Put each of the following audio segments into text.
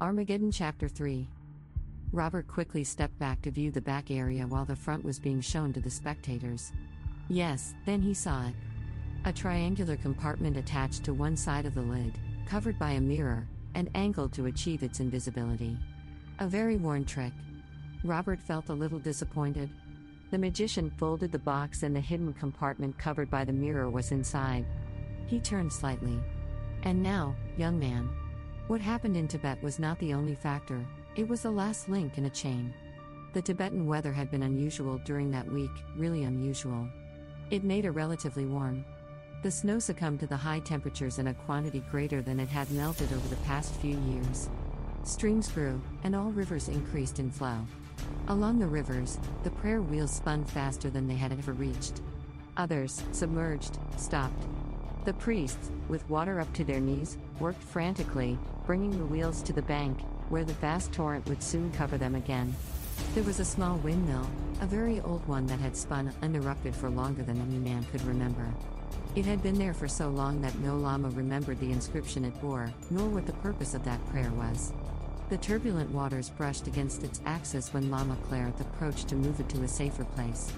Armageddon Chapter 3 Robert quickly stepped back to view the back area while the front was being shown to the spectators. Yes, then he saw it. A triangular compartment attached to one side of the lid, covered by a mirror, and angled to achieve its invisibility. A very worn trick. Robert felt a little disappointed. The magician folded the box and the hidden compartment covered by the mirror was inside. He turned slightly. And now, young man. What happened in Tibet was not the only factor, it was the last link in a chain. The Tibetan weather had been unusual during that week, really unusual. It made it relatively warm. The snow succumbed to the high temperatures in a quantity greater than it had melted over the past few years. Streams grew, and all rivers increased in flow. Along the rivers, the prayer wheels spun faster than they had ever reached. Others, submerged, stopped. The priests, with water up to their knees, worked frantically, bringing the wheels to the bank, where the vast torrent would soon cover them again. There was a small windmill, a very old one that had spun uninterrupted for longer than any man could remember. It had been there for so long that no Lama remembered the inscription it bore, nor what the purpose of that prayer was. The turbulent waters brushed against its axis when Lama Clareth approached to move it to a safer place.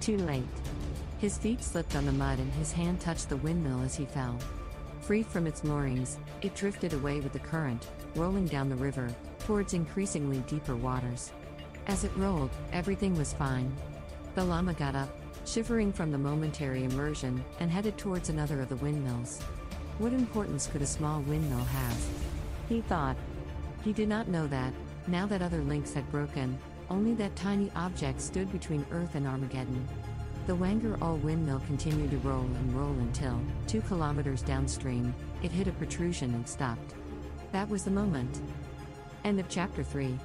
Too late. His feet slipped on the mud and his hand touched the windmill as he fell. Free from its moorings, it drifted away with the current, rolling down the river, towards increasingly deeper waters. As it rolled, everything was fine. The Lama got up, shivering from the momentary immersion, and headed towards another of the windmills. What importance could a small windmill have? He thought. He did not know that, now that other links had broken, only that tiny object stood between Earth and Armageddon. The Wanger All windmill continued to roll and roll until, two kilometers downstream, it hit a protrusion and stopped. That was the moment. End of chapter 3.